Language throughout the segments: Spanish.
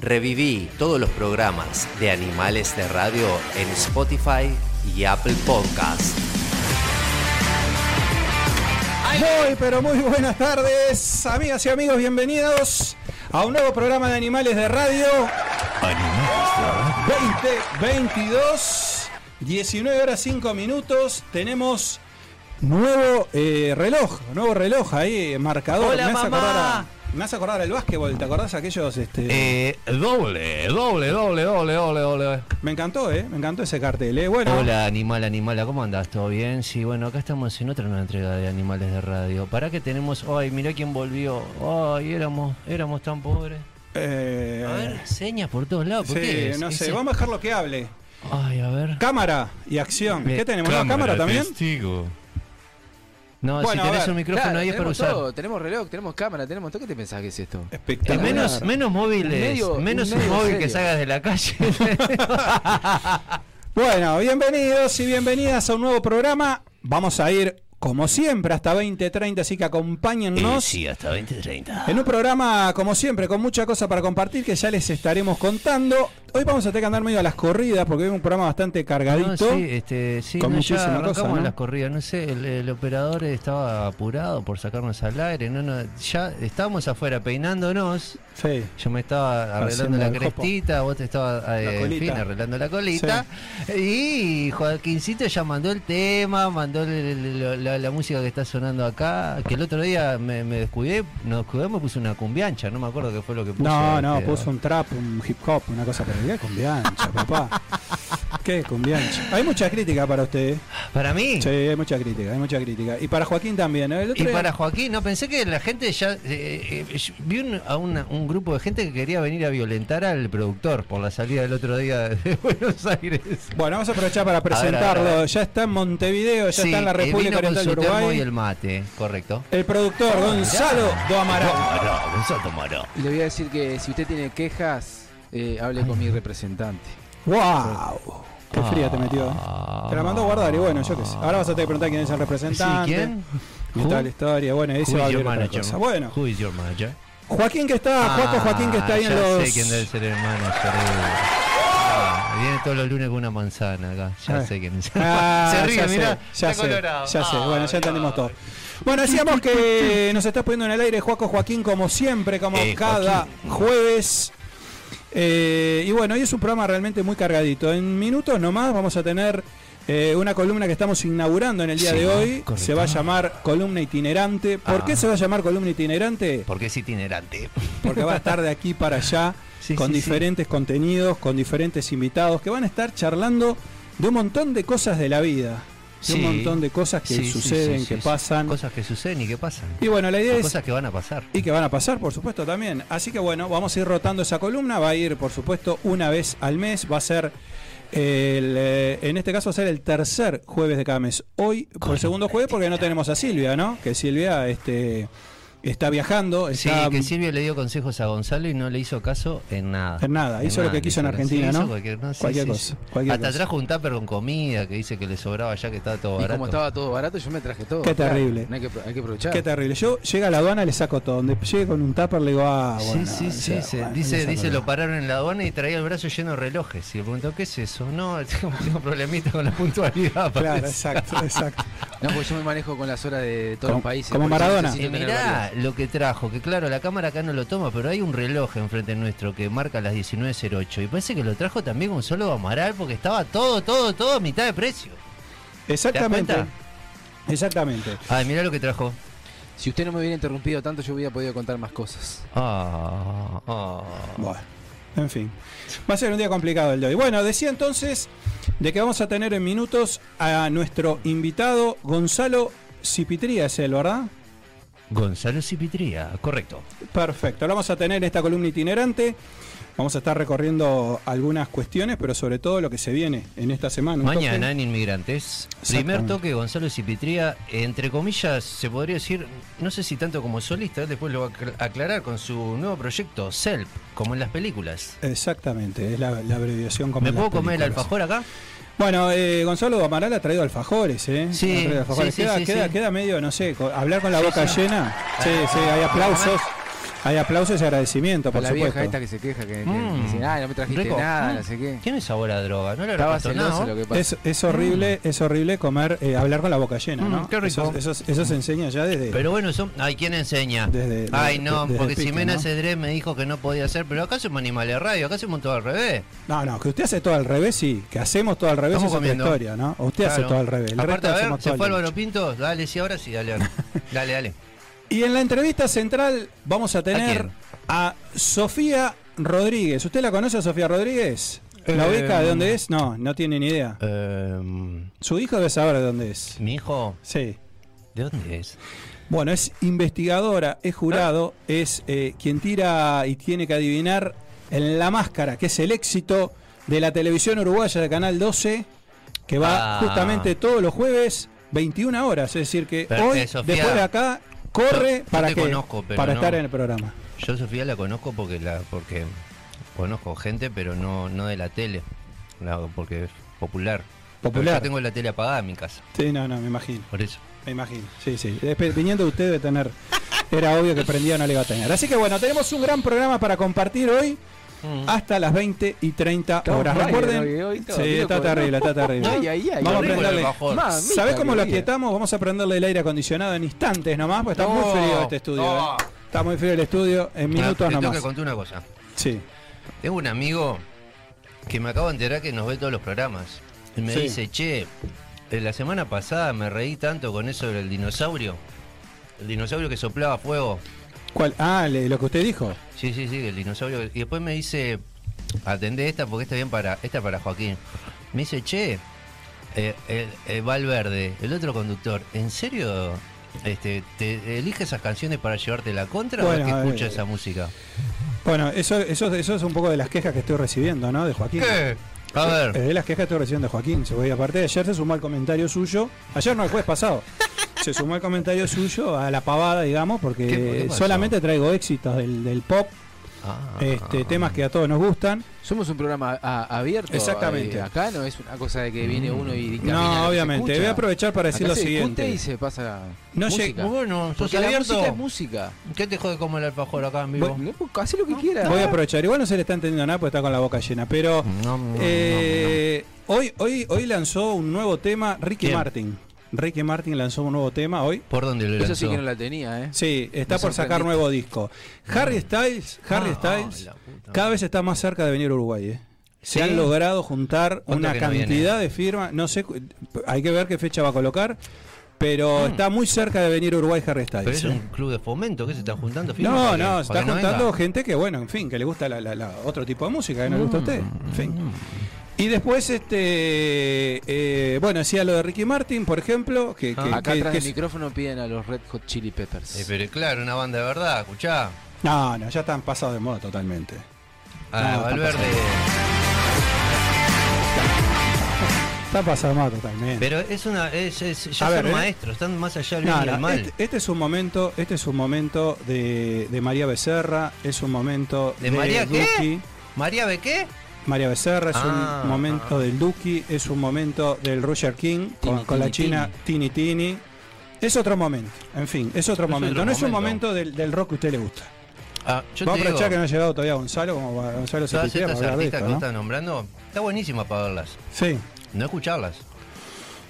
Reviví todos los programas de Animales de Radio en Spotify y Apple Podcast. Muy, pero muy buenas tardes, amigas y amigos, bienvenidos a un nuevo programa de Animales de Radio. Animales 2022, 19 horas 5 minutos, tenemos nuevo eh, reloj, nuevo reloj ahí, marcador. Hola, me mamá. Me hace acordar el básquetbol, ¿te acordás aquellos? Este, Eh, doble, doble, doble, doble, doble, doble. me encantó, ¿eh? Me encantó ese cartel, ¿eh? Bueno, Hola, animal, animala, ¿cómo andás? ¿Todo bien? Sí, bueno, acá estamos en otra nueva entrega de Animales de Radio. ¿Para qué tenemos? Ay, mirá quién volvió. Ay, éramos, éramos tan pobres. eh, A ver, señas por todos lados. ¿Por sí, qué? no sé, Ese- vamos a dejarlo que hable. Ay, a ver. Cámara y acción. Eh, ¿Qué tenemos? ¿Una cámara también? Testigo. No, Bueno, si tenés ver. un micrófono Claro, ahí es para usar. todo, tenemos reloj, tenemos cámara, tenemos todo. ¿Qué te pensás que es esto? Eh, Espectacular. menos, menos móviles, medio- menos un móvil que salgas de la calle. Bueno, bienvenidos y bienvenidas a un nuevo programa. Vamos a ir, como siempre, hasta 2030, así que acompáñennos. sí, hasta 2030. En un programa, como siempre, con mucha cosa para compartir que ya les estaremos contando. Hoy vamos a tener que andar medio a las corridas porque es un programa bastante cargadito. No, sí, este, sí, Con no, ya cosa, ¿no? las corridas. No sé, el, el operador estaba apurado por sacarnos al aire. No, no, ya estábamos afuera peinándonos. Sí. Yo me estaba arreglando la crestita, vos te estabas eh, en fin, arreglando la colita. Y Joaquincito ya mandó el tema, mandó el- el- la, la música que está sonando acá. Que el otro día me, me descuidé, nos descuidamos y puse una cumbiancha. No me acuerdo qué fue lo que puse. No, no, este, puso un trap, un hip hop, una cosa pero ¿Qué cumbiancha, papá? ¿Qué cumbiancha? Hay mucha crítica para usted. ¿eh? Para mí. Sí, hay mucha crítica, hay mucha crítica. Y para Joaquín también. ¿eh? El otro Y día- para Joaquín, no pensé que la gente ya. eh, eh, vi un, a una- un grupo de gente que quería venir a violentar al productor por la salida del otro día de Buenos Aires. Bueno, vamos a aprovechar para ver, a ver, presentarlo. a ver. Ya está en Montevideo, ya Sí, está en la República con Oriental su de termo Uruguay. y el mate, correcto. El productor Gonzalo Do Amaral. Y le voy a decir que si usted tiene quejas, eh, hable con mi representante. ¡Wow! Qué fría te metió. Te la mandó a guardar y bueno, yo qué sé. Ahora vas a tener que preguntar quién es el Sí, representante. ¿quién? Y tal historia. Bueno, Who va a is your abrir otra manager? cosa. Bueno, Who is your manager? Joaquín que está, Juaco Joaquín que está ahí Ah, en ya los. sé quién debe ser el manager. eh. Ah, viene todos los lunes con una manzana acá. Ya Ah. sé quién es. Ah, Se ríe, ya mirá. sé, ya sé, ya sé. Ay, Bueno, ya entendimos ay. todo. Bueno, decíamos que nos está poniendo en el aire Juaco Joaquín como siempre, como Eh, cada Joaquín. jueves. Eh, y bueno, hoy es un programa realmente muy cargadito. En minutos nomás vamos a tener eh, una columna que estamos inaugurando en el día Sí, de hoy. correcto. Se va a llamar Columna Itinerante. ¿Por Ah. qué se va a llamar Columna Itinerante? Porque es itinerante. Porque va a estar de aquí para allá Sí, con sí, diferentes contenidos, con diferentes invitados que van a estar charlando de un montón de cosas de la vida. De un Sí. montón de cosas que Sí, sí, suceden, sí, que sí, sí. pasan. Cosas que suceden y que pasan. Y bueno, la idea O es cosas que van a pasar. y que van a pasar, por supuesto, también. Así que bueno, vamos a ir rotando esa columna. Va a ir, por supuesto, una vez al mes. Va a ser, el, eh, en este caso, va a ser el tercer jueves de cada mes. Hoy, por el segundo jueves, porque no tenemos a Silvia, ¿no? Que Silvia este, está viajando. Sí, que Silvia le dio consejos a Gonzalo y no le hizo caso en nada. En nada, hizo lo que quiso en Argentina, sí, ¿no? Cualquier, no, sí, Cualquier sí, cosa, sí. cualquier Hasta cosa. trajo un tupper con comida que dice que le sobraba ya que estaba todo Y barato. como estaba todo barato, yo me traje todo. Qué claro. terrible. No hay, que, hay que aprovechar. Qué terrible. Yo llega a la aduana y le saco todo. Donde llegue con un tupper le digo, ah, bueno. sí, sí, o sí, sea, sí. bueno, le dice, dice todo. lo pararon en la aduana y traía el brazo lleno de relojes. Y le preguntó, ¿qué es eso? No, tengo, tengo problemita con la puntualidad. Claro, parece. exacto, exacto. No, porque yo me manejo con las horas de todos los países. como Maradona. Y mirá lo que trajo, que claro, la cámara acá no lo toma, pero hay un reloj enfrente nuestro que marca las 19.08 y parece que lo trajo también un solo Amaral porque estaba todo, todo, todo a mitad de precio. Exactamente. Exactamente. Ay, mirá lo que trajo. Si usted no me hubiera interrumpido tanto, yo hubiera podido contar más cosas. Ah, ah. Bueno, en fin. Va a ser un día complicado el de hoy. Bueno, decía entonces de que vamos a tener en minutos a nuestro invitado Gonzalo Cipitría, es él, ¿verdad? Gonzalo Cipitría, correcto. Perfecto. Lo vamos a tener en esta columna itinerante. Vamos a estar recorriendo algunas cuestiones, pero sobre todo lo que se viene en esta semana. Mañana toque- en Inmigrantes, primer toque Gonzalo Cipitría, entre comillas, se podría decir, no sé si tanto como solista, después lo va a acl- aclarar con su nuevo proyecto, Self, como en las películas. Exactamente, es la, la abreviación como ¿Me en las puedo comer el alfajor acá? Bueno, eh, Gonzalo Amaral ha traído alfajores, ¿eh? Sí, Ha traído alfajores. sí, sí, queda, sí, queda, queda medio, no sé, hablar con la boca llena. Sí, sí, hay aplausos. Hay aplausos y agradecimiento, por la supuesto. vieja esta que se queja, que, que Mm. dice, ay, no me trajiste Rico. nada, Mm. no sé qué. Tiene sabor a droga, no Estaba celoso nada. lo que pasa. Es, es horrible, es horrible comer, eh, hablar con la boca llena, Mm, ¿no? qué rico. Eso, eso- eso se enseña ya desde. Pero bueno, eso, ay, ¿quién enseña? Desde- ay, no, desde porque Ximena ¿no? Cedrés me dijo que no podía hacer, pero acá somos animales de radio, acá hacemos todo al revés. No, no, que usted hace todo al revés, sí. Que hacemos todo al revés Estamos es otra comiendo. historia, ¿no? Usted hace todo al revés. El Aparte, resto a ver, se fue Álvaro. Pinto, dale, sí, ahora sí, dale, dale, dale. Y en la entrevista central vamos a tener a, Sofía Rodríguez. ¿Usted la conoce a Sofía Rodríguez? ¿La Eh, ubica de dónde es? No, no tiene ni idea. Em, Su hijo debe saber de dónde es. Mi hijo, Sí. ¿de dónde es? Bueno, es investigadora, es jurado, es eh, quien tira y tiene que adivinar en la máscara, que es el éxito de la televisión uruguaya de Canal 12, que va Ah. justamente todos los jueves, 21 horas. Es decir, que Pero, hoy, eh, Sofía, después de acá, corre yo- yo para, te que, conozco, pero para no. estar en el programa. Yo Sofía la conozco porque la porque conozco gente, pero no no de la tele, la- porque es popular. Popular. Pero yo tengo la tele apagada en mi casa, Sí, no, no, me imagino. por eso. Me imagino. Sí, sí. Viniendo de usted debe tener. Era obvio que prendía no le iba a tener. Así que bueno, tenemos un gran programa para compartir hoy. Hasta las 20 y 30 Estamos horas. Recuerden, hoy, sí, está terrible, está terrible. Ay, ay, ay. Vamos a prenderle. ¿Sabés cómo lo aquietamos? Vamos a prenderle el aire acondicionado en instantes nomás, porque está muy frío este estudio. no. ¿eh? Está muy frío el estudio, en minutos te tengo nomás. que contar una cosa. Sí. Tengo un amigo que me acabo de enterar que nos ve todos los programas. Y me Sí. dice, che, eh, la semana pasada me reí tanto con eso del dinosaurio. El dinosaurio que soplaba fuego. ¿Cuál? Ah, le- lo que usted dijo. Sí, sí, sí, el dinosaurio. Y después me dice, atendé esta porque está bien para, esta para Joaquín. Me dice, che, eh, el, el Valverde, el otro conductor, ¿en serio este, te elige esas canciones para llevarte la contra o Bueno, es que escucha eh, esa música? Bueno, eso, eso, eso es un poco de las quejas que estoy recibiendo, ¿no? De Joaquín. A ver. Es de las quejas que estoy recibiendo de Joaquín. Se voy, aparte de ayer se sumó el comentario suyo. Ayer no, el jueves pasado. Se sumó el comentario suyo a la pavada, digamos, ¿Qué- porque qué solamente traigo éxitos del, del pop, Ah. este, temas que a todos nos gustan. Somos un programa a- abierto. Exactamente. eh, acá no es una cosa de que viene uno y No, obviamente. Voy a aprovechar para decir Acá lo se siguiente. y se pasa No música. lleg- Bueno, Porque la abierto. música es música. ¿Qué te jode como el alfajor acá en vivo? Hacé lo que quieras. Voy a aprovechar. Igual no se le está entendiendo nada porque está con la boca llena. Pero No, no, no, eh, hoy, hoy, hoy lanzó un nuevo tema Ricky ¿Quién? Martin. Ricky Martin lanzó un nuevo tema hoy. ¿Por dónde lo Eso lanzó? sí que no la tenía, ¿eh? Sí, está Me por sacar nuevo disco. Harry Styles, Harry Ah, Styles, cada vez está más cerca de venir a Uruguay. ¿eh? Se ¿Sí? han logrado juntar ¿Cuánto una no cantidad viene? de firmas. No sé, cu- hay que ver qué fecha va a colocar, pero Mm. está muy cerca de venir a Uruguay Harry Pero Styles. es ¿eh? un club de fomento que se están juntando firmas No, no, para está no juntando gente que, bueno, en fin, que le gusta la, la- la- otro tipo de música que no le gusta a usted. En fin. Mm. Y después, este, eh, bueno, decía lo de Ricky Martin, por ejemplo, que, que- Ah, Acá que- atrás que del es- micrófono piden a los Red Hot Chili Peppers. Eh, pero claro, una banda de verdad, escuchá. no, no, ya están pasados de moda totalmente. Ah, No, está Valverde. Está pasado de moda totalmente. Pero es una. Es, es- ya A son ver, ¿eh? maestros, están más allá del No, no, el mal. este, este es un momento, este es un momento de, de María Becerra, es un momento ¿De María qué? Duki. ¿María Bequé? María Becerra es Ah, un momento ah. del Duki, es un momento del Roger King con, Tini, con la China Tini Tini. Es otro momento, en fin, es otro Es momento. otro no es un momento. momento del, del rock que a usted le gusta. Ah, yo Vamos a digo, aprovechar que no ha llegado todavía Gonzalo, como para Gonzalo se todas estas artistas esto, que estás nombrando, está buenísima para verlas. Sí, No escucharlas.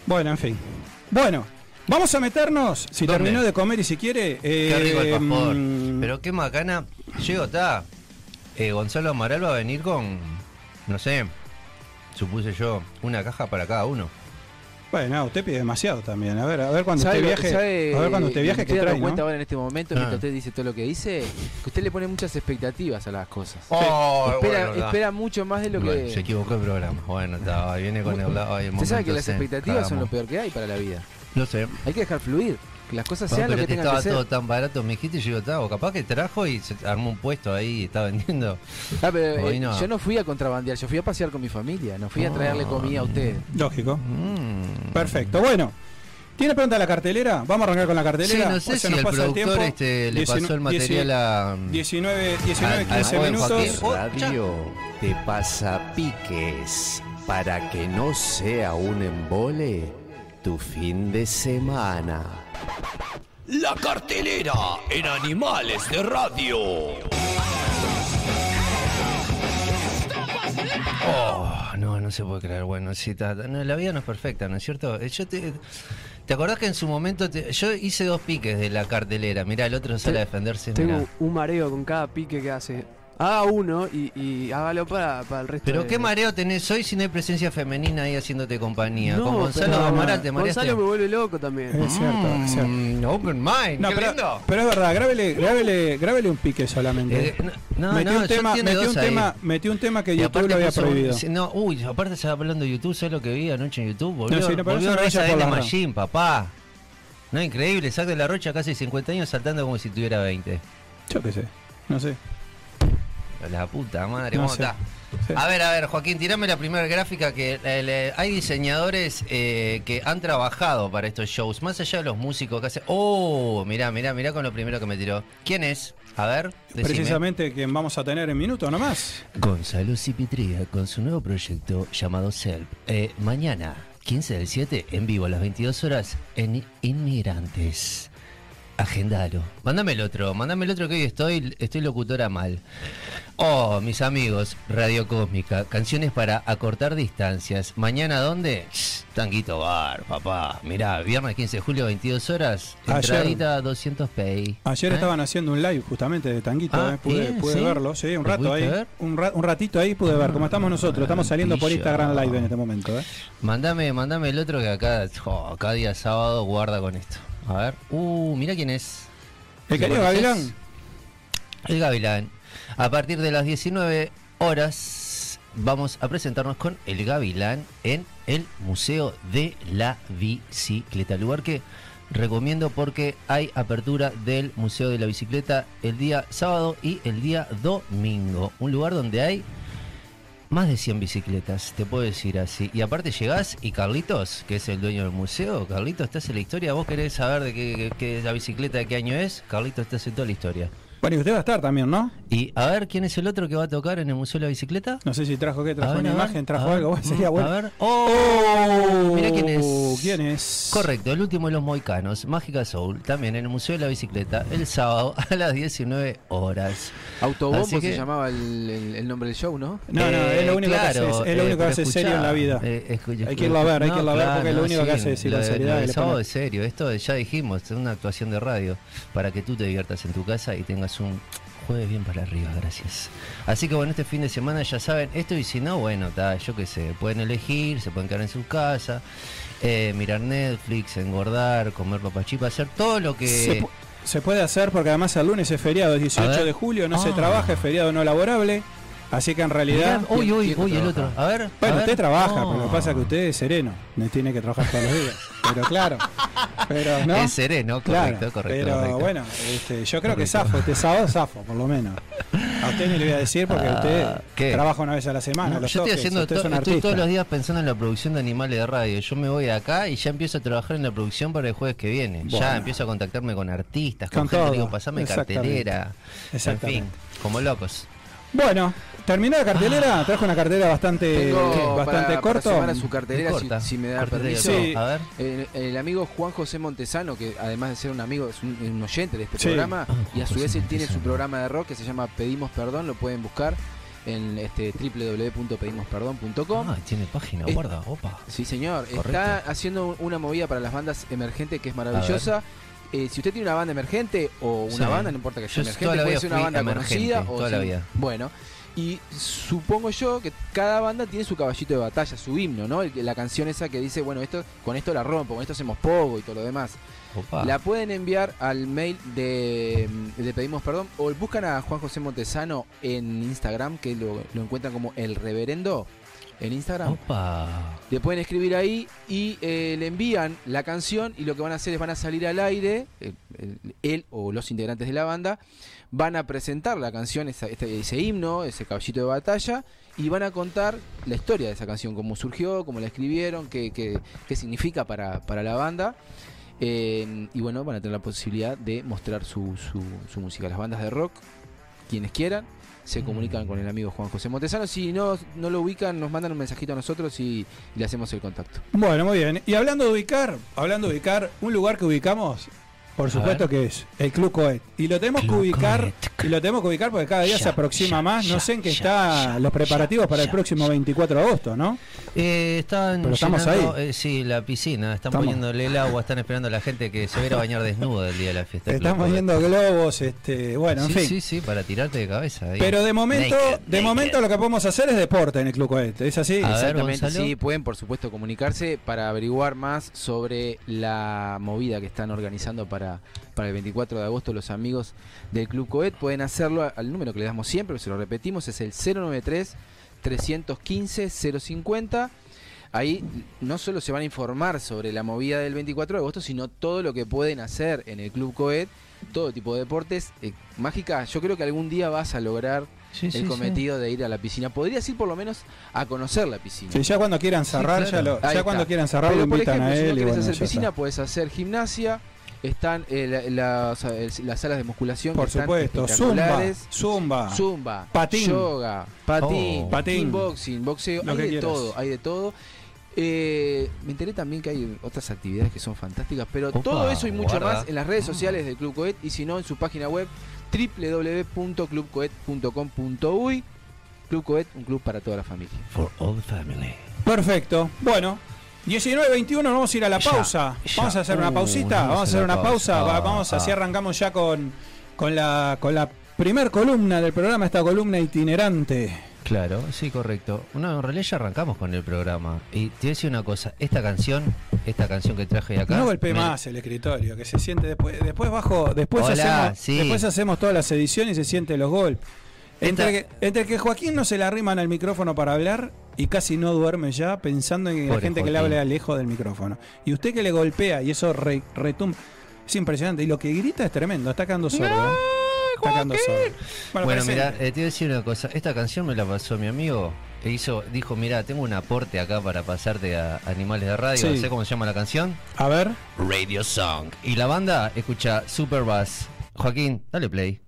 bueno, en fin. Bueno, vamos a meternos, si ¿Dónde? terminó de comer y si quiere... Qué eh, rico alfajor. mm, Pero qué macana. Llego, está. Eh, Gonzalo Amaral va a venir con. No sé. Supuse yo. Una caja para cada uno. Bueno, usted pide demasiado también. A ver, a ver cuando ¿Sabe usted viaje, sabe- a ver cuando usted viaje que trae, cuenta ¿no? ahora en este momento, Ah. mientras usted dice todo lo que dice, que usted le pone muchas expectativas a las cosas. Oh, espera, bueno, espera mucho más de lo Bueno, que... se equivocó el programa. Bueno, está, viene con el lado. Usted sabe que las expectativas son lo peor que hay para la vida. No sé. Hay que dejar fluir, las cosas No, sean lo pero que te tengan estaba que ser. todo tan barato, me dijiste, y yo digo, "Ta, o capaz que trajo y se armó un puesto ahí y está vendiendo. Ah, pero, eh, no. Yo no fui a contrabandear, yo fui a pasear con mi familia, no fui a traerle comida a usted. Lógico. Mm. Perfecto. Bueno, ¿tiene pronta la cartelera? Vamos a arrancar con la Sí, cartelera. no O sé si nos el pasa productor este, le pasó el 19, material a. 19, 19 Al- al 15 joven minutos. Joaquín. Oh, Radio te pasa piques para que no sea un embole tu fin de semana. La cartelera en Animales de Radio. Oh, no, no se puede creer. Bueno, sí, ta- no, la vida no es perfecta, ¿no es cierto? Eh, Yo te, ¿Te acordás que en su momento te- yo hice dos piques de la cartelera? Mirá, el otro sale a defenderse. Tengo mirá. un mareo con cada pique que hace. Haga uno y, y hágalo para, para el resto Pero de- qué mareo tenés hoy si no hay presencia femenina ahí haciéndote compañía. No, Con Gonzalo pero- Amaral te mareaste. Gonzalo me vuelve loco también. Es cierto, es cierto. Mm, open mind, No, qué pero, lindo. pero es verdad, grábele, grábele, grábele un pique solamente. Eh, no, metió, no, un yo tema, metió, un tema, metió un tema que Y YouTube aparte lo había un- prohibido. no, uy, aparte estaba hablando de YouTube, ¿sabes lo que vi anoche en YouTube? Volvió, No, no, pero volvió no Reza de. Machine, papá. No, increíble, Sac de la Rocha casi 50 años saltando como si tuviera 20. Yo qué sé, no sé. La puta madre, No ¿cómo sé. está? Sí. A ver, a ver, Joaquín, tirame la primera gráfica que eh, le- hay diseñadores eh, que han trabajado para estos shows, más allá de los músicos que hacen... Oh, mirá, mirá, mirá con lo primero que me tiró. ¿Quién es? A ver, decime. Precisamente quien vamos a tener en minutos nomás. Gonzalo Cipitría con su nuevo proyecto llamado Self. Eh, mañana, 15 del 7, en vivo a las 22 horas en Inmigrantes. Agendalo. Mándame el otro, mándame el otro que hoy estoy, estoy locutora mal. Oh, mis amigos, Radio Cósmica, canciones para acortar distancias. ¿Mañana dónde? Tanguito Bar, papá. Mirá, viernes 15 de julio, 22 horas. Ayer- Entradita 200 pay. Ayer ¿Eh? estaban haciendo un live justamente de Tanguito, Ah, eh, pude, bien, pude ¿sí? verlo, sí, un ¿Lo rato ahí. Un, ra- un ratito ahí pude ver, como estamos nosotros, estamos saliendo por. Instagram Live en este momento. ¿eh? Mandame, mandame el otro que acá, jo, cada día sábado guarda con esto. A ver. Uh, mira quién es. El ¿Lo querido? Gavilán, El Gavilán. A partir de las 19 horas vamos a presentarnos con el Gavilán en el Museo de la Bicicleta. Lugar que recomiendo porque hay apertura del Museo de la Bicicleta el día sábado y el día domingo. Un lugar donde hay más de 100 bicicletas, te puedo decir así. Y aparte llegás y Carlitos, que es el dueño del museo, Carlitos, estás en la historia. ¿Vos querés saber de qué, qué- qué- la bicicleta de qué año es? Carlitos, estás en toda la historia. Bueno, y usted va a estar también, ¿no? Y a ver, ¿quién es el otro que va a tocar en el Museo de la Bicicleta? No sé si trajo qué, trajo ver, una imagen, trajo ver, algo, sería bueno. A ver. ¡Oh! Mira quién es. ¿Quién es? Correcto, el último de los moicanos, Mágica Soul, también en el Museo de la Bicicleta, el sábado a las 19 horas. Autobombo Así que- se llamaba el, el- el nombre del show, ¿no? No, no, es lo único que hace, es- es lo único que hace serio en la vida. eh, Hay que irlo a ver, hay que irlo a ver porque es lo único que hace decir de- seriedad le sábado es serio, esto ya dijimos, es una actuación de radio para que tú te diviertas en tu casa y tengas un jueves bien para arriba, gracias. Así que bueno, este fin de semana ya saben esto y si no, bueno, ta, yo qué sé, pueden elegir, se pueden quedar en su casa, eh, mirar Netflix, engordar, comer papachipa, hacer todo lo que... Se, pu- se puede hacer porque además el lunes es feriado, es A 18 ver. de julio, no se Ah. trabaja, es feriado no laborable. Así que en realidad. Mirá, uy, uy, ¿quién no uy, el otro. A ver. a Bueno, ver. usted trabaja, No. pero lo que pasa es que usted es sereno, no tiene que trabajar todos los días. Pero claro, pero no. Es sereno, Claro, correcto, correcto. pero correcto. bueno, este, yo creo que Correcto. zafo, este sábado zafo, por lo menos. A usted ni le voy a decir porque Ah, usted ¿qué? trabaja una vez a la semana. No, los yo estoy toques, haciendo to- estoy todos los días pensando en la producción de animales de radio. Yo me voy acá y ya empiezo a trabajar en la producción para el jueves que viene. Ya empiezo a contactarme con artistas, con, Con gente, todo, digo, pasame exactamente. cartelera. En Exactamente. fin, como locos. Bueno, terminó la cartelera, trajo una cartelera bastante, Tengo bastante para, corto. para su cartelera, si, me da permiso. Sí. A ver. El, el amigo Juan José Montesano, que además de ser un amigo, es un, un oyente de este Sí. programa, Ah, y a su vez él tiene su programa de rock que se llama Pedimos Perdón, lo pueden buscar en este www.pedimosperdón.com. Ah, tiene página, Es- guarda, opa. Sí, señor. Correcto. Está haciendo una movida para las bandas emergentes que es maravillosa. Eh, si usted tiene una banda emergente o una Sí. banda, no importa que sea Yo emergente, puede ser una banda conocida o toda la vida. Bueno, y supongo yo que cada banda tiene su caballito de batalla, su himno, ¿no? La canción esa que dice, bueno, esto con esto la rompo, con esto hacemos pogo y todo lo demás. Opa. La pueden enviar al mail de, de Pedimos Perdón o buscan a Juan José Montesano en Instagram, que lo, lo encuentran como El Reverendo en Instagram. Opa. Le pueden escribir ahí y eh, le envían la canción y lo que van a hacer es van a salir al aire, él o los integrantes de la banda, van a presentar la canción, esa- este- ese himno, ese caballito de batalla, y van a contar la historia de esa canción, cómo surgió, cómo la escribieron, qué, qué- qué significa para, para la banda. Eh, y bueno, van a tener la posibilidad de mostrar su, su, su música. Las bandas de rock, quienes quieran, se comunican con el amigo Juan José Montesano. Si no, no lo ubican, nos mandan un mensajito a nosotros y, y le hacemos el contacto. Bueno, muy bien. Y hablando de ubicar, hablando de ubicar, un lugar que ubicamos por supuesto que es el Club Coet. Y lo tenemos que ubicar, Coet. y lo tenemos que ubicar porque cada día se aproxima ya, más. No ya, sé en qué ya, está ya, los preparativos para el próximo 24 de agosto, ¿no? Eh, están Pero estamos llenando, ahí. eh, sí, la piscina, están Estamos. poniéndole el agua, están esperando a la gente que se va a ir a bañar desnuda el día de la fiesta. Club viendo globos, este, bueno, en sí, fin. sí, sí, para tirarte de cabeza. ahí. Pero de momento, Naked, de naked. momento lo que podemos hacer es deporte en el Club Coet. ¿Es así? A Exactamente, sí, pueden por supuesto comunicarse para averiguar más sobre la movida que están organizando para, para el 24 de agosto los amigos del Club Coet. Pueden hacerlo al número que le damos siempre, se lo repetimos, es el 093 315 050. Ahí no solo se van a informar sobre la movida del 24 de agosto, sino todo lo que pueden hacer en el Club Coet, todo tipo de deportes. Eh, Mágica, yo creo que algún día vas a lograr Sí, el sí. cometido de ir a la piscina. Podrías ir por lo menos a conocer la piscina. Sí, ya cuando quieran cerrar, claro. ya, lo- ya cuando quieran cerrar Pero lo por invitan ejemplo, a si él. no y quieres bueno, hacer ya piscina, puedes hacer gimnasia. Están eh, la- las, las salas de musculación. Por que supuesto, zumba, espectaculares. zumba, Zumba, Patín. yoga, patín, Oh. Patín. kickboxing, boxeo, Lo hay que de quieras. todo, hay de todo. Eh, me enteré también que hay otras actividades que son fantásticas, pero Opa, todo eso y mucho guarda. más en las redes sociales del Club Coet y si no en su página web www.clubcoet.com.uy Club Coet, un club para toda la familia. For all the family. Perfecto. Bueno, 19-21, vamos a ir a la Ya, pausa. ya. Vamos a hacer una Uh, pausita. vamos Vamos a hacer una pausa. pausa. Ah, Vamos, así arrancamos ya con, con la, con la primer columna del programa, esta columna itinerante. Claro, sí, correcto. No, en realidad ya arrancamos con el programa. Y te voy a decir una cosa, esta canción, esta canción que traje acá. No golpee me- más el escritorio, que se siente después. Después bajo, después Hola, hacemos, sí. después hacemos todas las ediciones y se siente los golpes. Entre Esta- que, entre que Joaquín no se le arriman al micrófono para hablar y casi no duerme ya pensando en la gente que le habla lejos del micrófono. Y usted que le golpea y eso re- retumba. Es impresionante. Y lo que grita es tremendo. Está quedando sordo. ¿eh? Está quedando sordo. Bueno, presente. mira, eh, te voy a decir una cosa. Esta canción me la pasó mi amigo. E hizo, dijo, mira, tengo un aporte acá para pasarte a Animales de Radio. Sí. No sé cómo se llama la canción. A ver. Radio Song. Y la banda escucha Super Bass. Joaquín, dale play.